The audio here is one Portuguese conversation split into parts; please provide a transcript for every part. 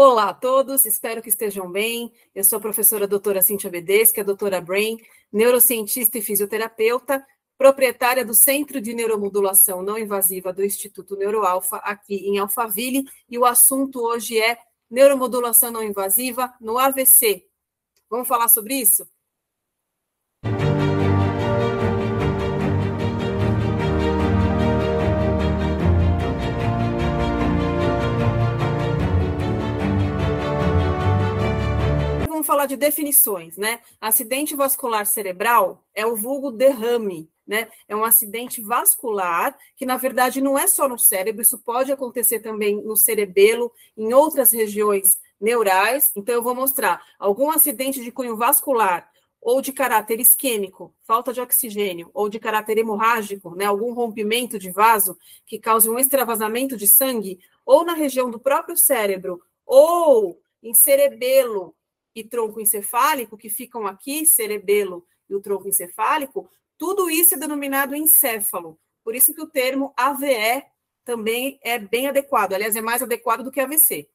Olá a todos, espero que estejam bem. Eu sou a professora doutora Cintia Bedes, que é a doutora Brain, neurocientista e fisioterapeuta, proprietária do Centro de Neuromodulação Não Invasiva do Instituto Neuroalfa, aqui em Alphaville, e o assunto hoje é neuromodulação não invasiva no AVC. Vamos falar sobre isso? Falar de definições, né? Acidente vascular cerebral é o vulgo derrame, né? É um acidente vascular que, na verdade, não é só no cérebro, isso pode acontecer também no cerebelo, em outras regiões neurais. Então, eu vou mostrar algum acidente de cunho vascular ou de caráter isquêmico, falta de oxigênio, ou de caráter hemorrágico, né, algum rompimento de vaso que cause um extravasamento de sangue, ou na região do próprio cérebro, ou em cerebelo, e tronco encefálico, que ficam aqui, cerebelo e o tronco encefálico, tudo isso é denominado encéfalo. Por isso que o termo AVE também é bem adequado, aliás, é mais adequado do que AVC.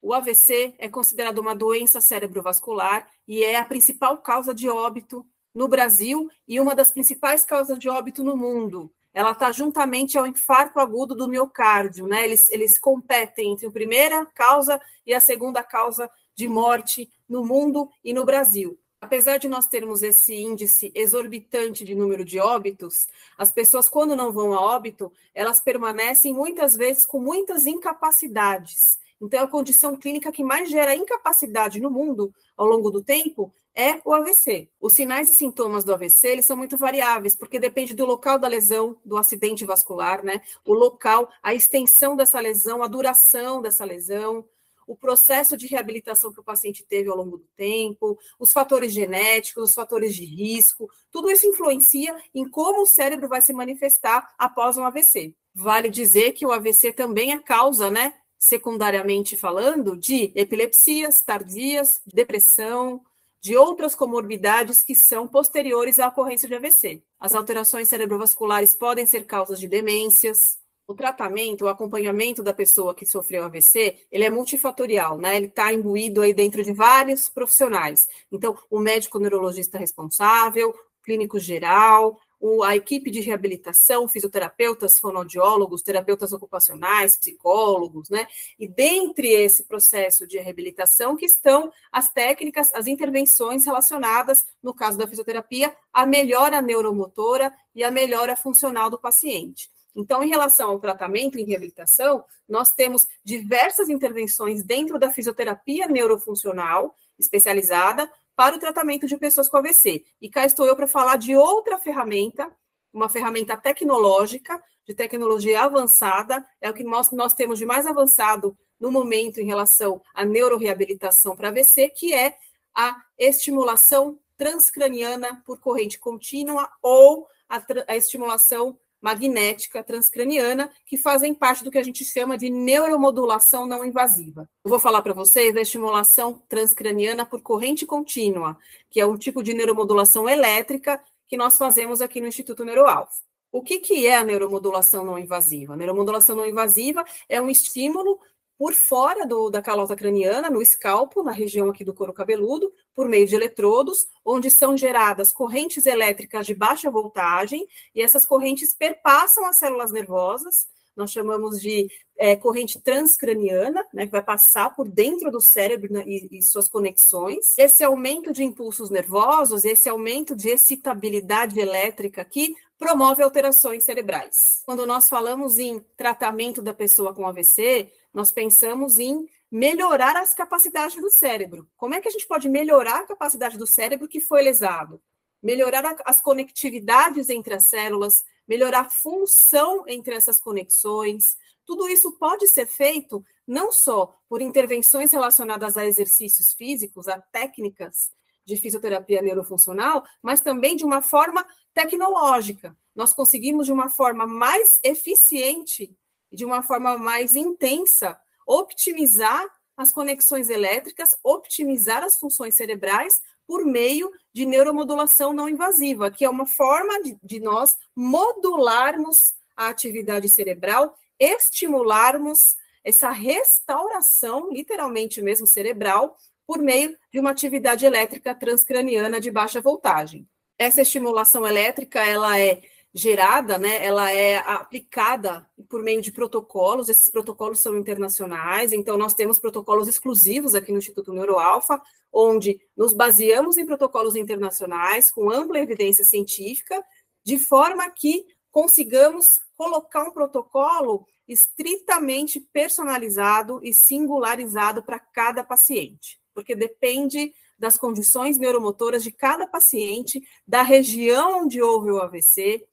O AVC é considerado uma doença cerebrovascular e é a principal causa de óbito no Brasil e uma das principais causas de óbito no mundo. Ela está juntamente ao infarto agudo do miocárdio, né? Eles, eles competem entre a primeira causa e a segunda causa de morte no mundo e no Brasil. Apesar de nós termos esse índice exorbitante de número de óbitos, as pessoas, quando não vão a óbito, elas permanecem muitas vezes com muitas incapacidades. Então, a condição clínica que mais gera incapacidade no mundo ao longo do tempo é o AVC. Os sinais e sintomas do AVC eles são muito variáveis, porque depende do local da lesão, do acidente vascular, né? O local, a extensão dessa lesão, a duração dessa lesão, o processo de reabilitação que o paciente teve ao longo do tempo, os fatores genéticos, os fatores de risco, tudo isso influencia em como o cérebro vai se manifestar após um AVC. Vale dizer que o AVC também é causa, né, secundariamente falando, de epilepsias tardias, depressão, de outras comorbidades que são posteriores à ocorrência de AVC. As alterações cerebrovasculares podem ser causas de demências, o tratamento, o acompanhamento da pessoa que sofreu AVC, ele é multifatorial, né? Ele está imbuído aí dentro de vários profissionais. Então, o médico neurologista responsável, clínico geral, o, a equipe de reabilitação, fisioterapeutas, fonoaudiólogos, terapeutas ocupacionais, psicólogos, né? E dentre esse processo de reabilitação que estão as técnicas, as intervenções relacionadas, no caso da fisioterapia, à melhora neuromotora e à melhora funcional do paciente. Então, em relação ao tratamento e reabilitação, nós temos diversas intervenções dentro da fisioterapia neurofuncional especializada para o tratamento de pessoas com AVC. E cá estou eu para falar de outra ferramenta, uma ferramenta tecnológica, de tecnologia avançada, é o que nós, nós temos de mais avançado no momento em relação à neuroreabilitação para AVC, que é a estimulação transcraniana por corrente contínua ou a, a estimulação magnética transcraniana, que fazem parte do que a gente chama de neuromodulação não invasiva. Eu vou falar para vocês da estimulação transcraniana por corrente contínua, que é um tipo de neuromodulação elétrica que nós fazemos aqui no Instituto Neuroalfa. O que, que é a neuromodulação não invasiva? A neuromodulação não invasiva é um estímulo por fora do, da calota craniana, no escalpo, na região aqui do couro cabeludo, por meio de eletrodos, onde são geradas correntes elétricas de baixa voltagem, e essas correntes perpassam as células nervosas, nós chamamos de é, corrente transcraniana, né, que vai passar por dentro do cérebro né, e, e, suas conexões. Esse aumento de impulsos nervosos, esse aumento de excitabilidade elétrica aqui, promove alterações cerebrais. Quando nós falamos em tratamento da pessoa com AVC, nós pensamos em melhorar as capacidades do cérebro. Como é que a gente pode melhorar a capacidade do cérebro que foi lesado? Melhorar as conectividades entre as células, melhorar a função entre essas conexões. Tudo isso pode ser feito não só por intervenções relacionadas a exercícios físicos, a técnicas de fisioterapia neurofuncional, mas também de uma forma tecnológica. Nós conseguimos, de uma forma mais eficiente de uma forma mais intensa, optimizar as conexões elétricas, optimizar as funções cerebrais por meio de neuromodulação não invasiva, que é uma forma de, de nós modularmos a atividade cerebral, estimularmos essa restauração, literalmente mesmo cerebral, por meio de uma atividade elétrica transcraniana de baixa voltagem. Essa estimulação elétrica, ela é gerada, né, ela é aplicada por meio de protocolos, esses protocolos são internacionais, então nós temos protocolos exclusivos aqui no Instituto Neuroalfa, onde nos baseamos em protocolos internacionais com ampla evidência científica, de forma que consigamos colocar um protocolo estritamente personalizado e singularizado para cada paciente, porque depende das condições neuromotoras de cada paciente, da região onde houve o AVC,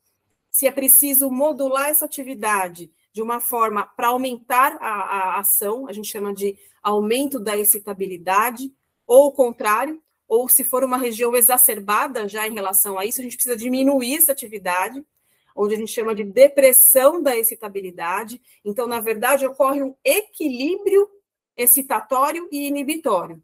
se é preciso modular essa atividade de uma forma para aumentar a, a, ação, a gente chama de aumento da excitabilidade, ou o contrário, ou se for uma região exacerbada já em relação a isso, a gente precisa diminuir essa atividade, onde a gente chama de depressão da excitabilidade. Então, na verdade, ocorre um equilíbrio excitatório e inibitório.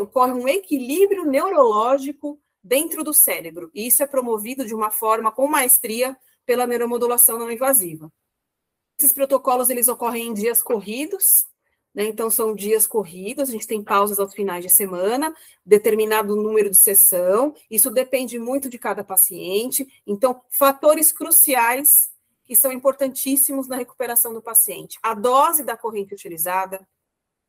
Ocorre um equilíbrio neurológico dentro do cérebro. E isso é promovido de uma forma com maestria pela neuromodulação não invasiva. Esses protocolos eles ocorrem em dias corridos, né? Então são dias corridos, a gente tem pausas aos finais de semana, determinado número de sessão, isso depende muito de cada paciente. Então, fatores cruciais que são importantíssimos na recuperação do paciente. A dose da corrente utilizada,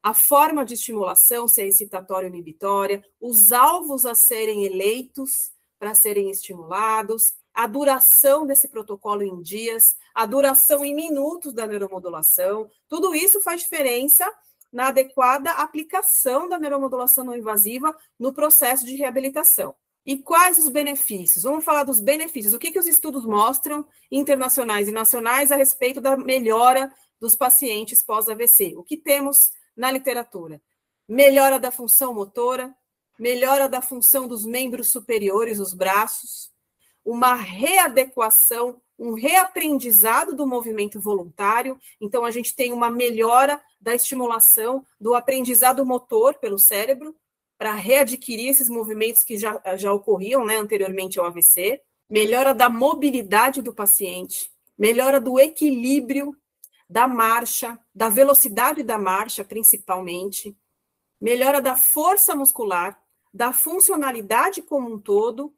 a forma de estimulação, se é excitatória ou inibitória, os alvos a serem eleitos para serem estimulados, a duração desse protocolo em dias, a duração em minutos da neuromodulação, tudo isso faz diferença na adequada aplicação da neuromodulação não invasiva no processo de reabilitação. E quais os benefícios? Vamos falar dos benefícios. O que, que os estudos mostram, internacionais e nacionais, a respeito da melhora dos pacientes pós-AVC? O que temos na literatura? Melhora da função motora, melhora da função dos membros superiores, os braços, uma readequação, um reaprendizado do movimento voluntário. Então, a gente tem uma melhora da estimulação do aprendizado motor pelo cérebro, para readquirir esses movimentos que já, já ocorriam né, anteriormente ao AVC, melhora da mobilidade do paciente, melhora do equilíbrio da marcha, da velocidade da marcha, principalmente, melhora da força muscular, da funcionalidade como um todo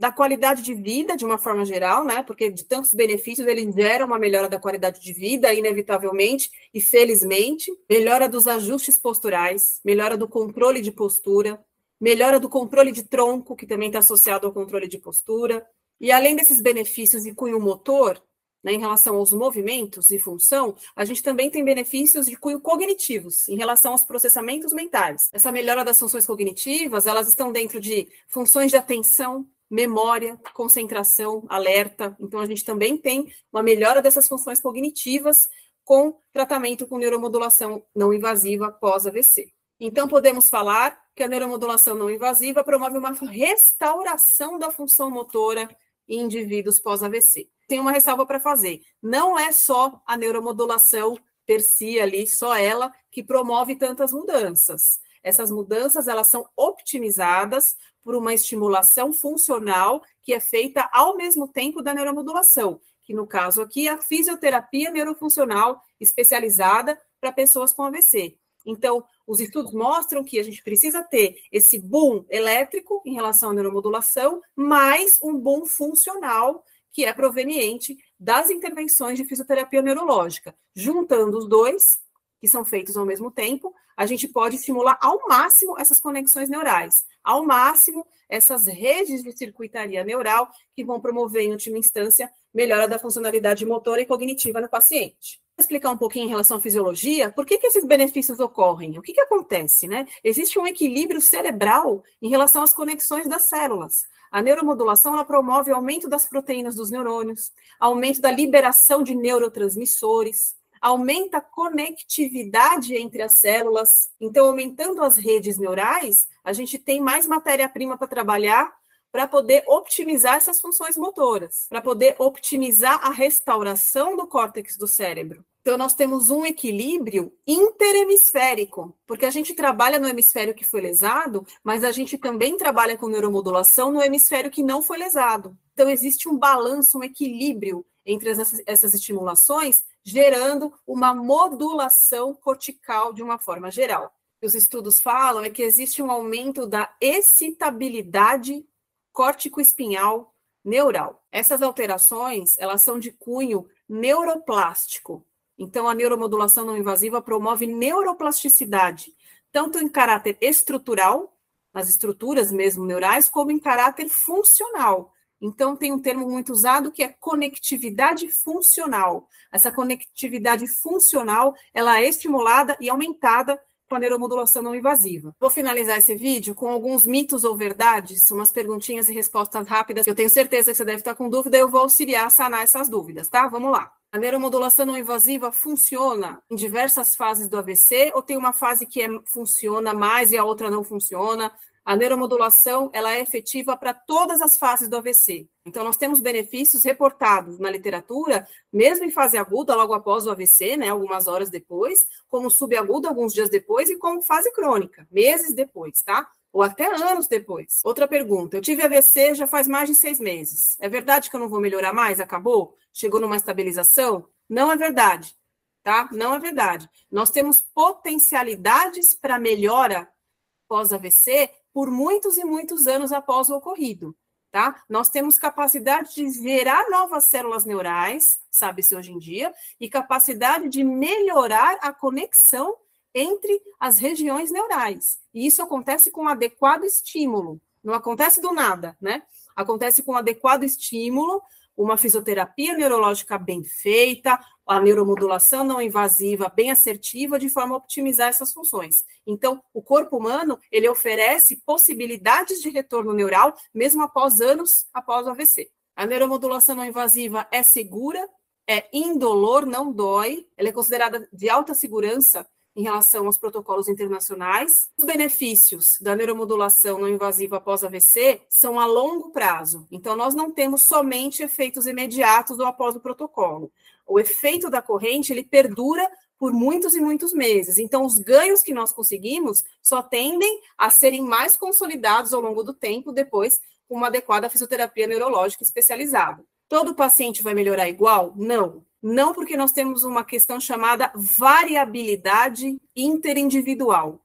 da qualidade de vida de uma forma geral, né? Porque de tantos benefícios ele gera uma melhora da qualidade de vida, inevitavelmente e felizmente, melhora dos ajustes posturais, melhora do controle de postura, melhora do controle de tronco, que também está associado ao controle de postura. E além desses benefícios de cunho motor, né, em relação aos movimentos e função, a gente também tem benefícios de cunho cognitivos em relação aos processamentos mentais. Essa melhora das funções cognitivas, elas estão dentro de funções de atenção, memória, concentração, alerta. Então, a gente também tem uma melhora dessas funções cognitivas com tratamento com neuromodulação não invasiva pós-AVC. Então, podemos falar que a neuromodulação não invasiva promove uma restauração da função motora em indivíduos pós-AVC. Tem uma ressalva para fazer: não é só a neuromodulação per si ali, só ela, que promove tantas mudanças. Essas mudanças elas são optimizadas por uma estimulação funcional que é feita ao mesmo tempo da neuromodulação, que no caso aqui é a fisioterapia neurofuncional especializada para pessoas com AVC. Então, os estudos mostram que a gente precisa ter esse boom elétrico em relação à neuromodulação, mais um boom funcional que é proveniente das intervenções de fisioterapia neurológica. Juntando os dois, que são feitos ao mesmo tempo, a gente pode estimular ao máximo essas conexões neurais, ao máximo essas redes de circuitaria neural que vão promover, em última instância, melhora da funcionalidade motora e cognitiva no paciente. Vou explicar um pouquinho em relação à fisiologia, por que, que esses benefícios ocorrem? O que, que acontece? Né? Existe um equilíbrio cerebral em relação às conexões das células. A neuromodulação ela promove o aumento das proteínas dos neurônios, aumento da liberação de neurotransmissores, aumenta a conectividade entre as células. Então, aumentando as redes neurais, a gente tem mais matéria-prima para trabalhar para poder optimizar essas funções motoras, para poder optimizar a restauração do córtex do cérebro. Então, nós temos um equilíbrio interhemisférico, porque a gente trabalha no hemisfério que foi lesado, mas a gente também trabalha com neuromodulação no hemisfério que não foi lesado. Então, existe um balanço, um equilíbrio entre essas, essas estimulações gerando uma modulação cortical de uma forma geral. Os estudos falam é que existe um aumento da excitabilidade córtico-espinhal neural. Essas alterações, elas são de cunho neuroplástico. Então, a neuromodulação não invasiva promove neuroplasticidade, tanto em caráter estrutural, nas estruturas mesmo neurais, como em caráter funcional. Então, tem um termo muito usado que é conectividade funcional. Essa conectividade funcional, ela é estimulada e aumentada com a neuromodulação não invasiva. Vou finalizar esse vídeo com alguns mitos ou verdades, umas perguntinhas e respostas rápidas. Eu tenho certeza que você deve estar com dúvida, eu vou auxiliar a sanar essas dúvidas, tá? Vamos lá. A neuromodulação não invasiva funciona em diversas fases do AVC ou tem uma fase que é, funciona mais e a outra não funciona? A neuromodulação ela é efetiva para todas as fases do AVC. Então, nós temos benefícios reportados na literatura, mesmo em fase aguda, logo após o AVC, né, algumas horas depois, como subaguda, alguns dias depois, e como fase crônica, meses depois, tá? Ou até anos depois. Outra pergunta: eu tive AVC já faz mais de seis meses. É verdade que eu não vou melhorar mais? Acabou? Chegou numa estabilização? Não é verdade, tá? Não é verdade. Nós temos potencialidades para melhora pós-AVC por muitos e muitos anos após o ocorrido. Tá? Nós temos capacidade de gerar novas células neurais, sabe-se hoje em dia, e capacidade de melhorar a conexão entre as regiões neurais. E isso acontece com adequado estímulo, não acontece do nada, né? Acontece com adequado estímulo, uma fisioterapia neurológica bem feita, a neuromodulação não invasiva bem assertiva, de forma a optimizar essas funções. Então, o corpo humano, ele oferece possibilidades de retorno neural, mesmo após anos após o AVC. A neuromodulação não invasiva é segura, é indolor, não dói, ela é considerada de alta segurança em relação aos protocolos internacionais. Os benefícios da neuromodulação não invasiva após AVC são a longo prazo. Então, nós não temos somente efeitos imediatos ou após o protocolo. O efeito da corrente, ele perdura por muitos e muitos meses. Então, os ganhos que nós conseguimos só tendem a serem mais consolidados ao longo do tempo, depois, com uma adequada fisioterapia neurológica especializada. Todo paciente vai melhorar igual? Não. Não porque nós temos uma questão chamada variabilidade interindividual.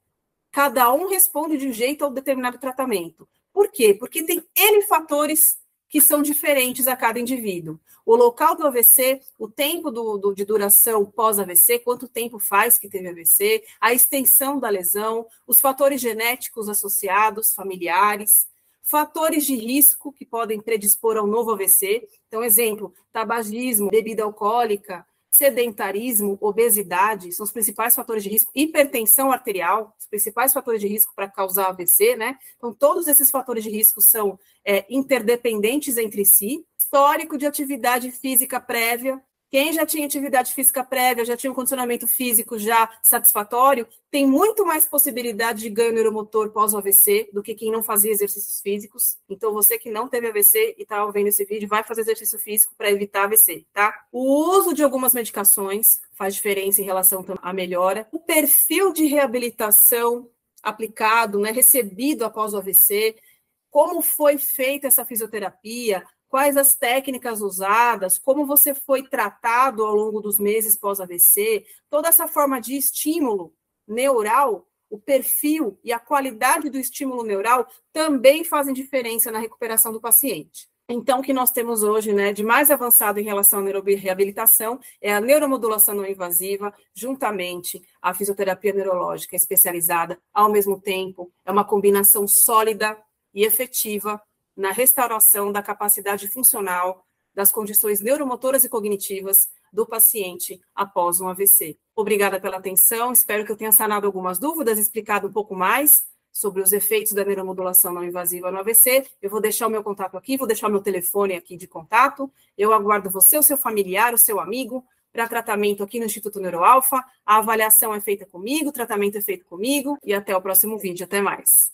Cada um responde de um jeito ao determinado tratamento. Por quê? Porque tem N fatores que são diferentes a cada indivíduo. O local do AVC, o tempo do, do, de duração pós-AVC, quanto tempo faz que teve AVC, a extensão da lesão, os fatores genéticos associados, familiares, fatores de risco que podem predispor ao novo AVC. Então, exemplo, tabagismo, bebida alcoólica, sedentarismo, obesidade, são os principais fatores de risco, hipertensão arterial, os principais fatores de risco para causar AVC, né? Então, todos esses fatores de risco são é, interdependentes entre si. Histórico de atividade física prévia, quem já tinha atividade física prévia, já tinha um condicionamento físico já satisfatório, tem muito mais possibilidade de ganho neuromotor pós-AVC do que quem não fazia exercícios físicos. Então, você que não teve AVC e está vendo esse vídeo, vai fazer exercício físico para evitar AVC, tá? O uso de algumas medicações faz diferença em relação à melhora. O perfil de reabilitação aplicado, né, recebido após o AVC, como foi feita essa fisioterapia, quais as técnicas usadas, como você foi tratado ao longo dos meses pós-AVC, toda essa forma de estímulo neural, o perfil e a qualidade do estímulo neural também fazem diferença na recuperação do paciente. Então, o que nós temos hoje, né, de mais avançado em relação à neuroreabilitação é a neuromodulação não invasiva, juntamente à fisioterapia neurológica especializada, ao mesmo tempo, é uma combinação sólida e efetiva na restauração da capacidade funcional das condições neuromotoras e cognitivas do paciente após um AVC. Obrigada pela atenção, espero que eu tenha sanado algumas dúvidas, explicado um pouco mais sobre os efeitos da neuromodulação não invasiva no AVC. Eu vou deixar o meu contato aqui, vou deixar o meu telefone aqui de contato. Eu aguardo você, o seu familiar, o seu amigo, para tratamento aqui no Instituto Neuroalfa. A avaliação é feita comigo, o tratamento é feito comigo e até o próximo vídeo. Até mais.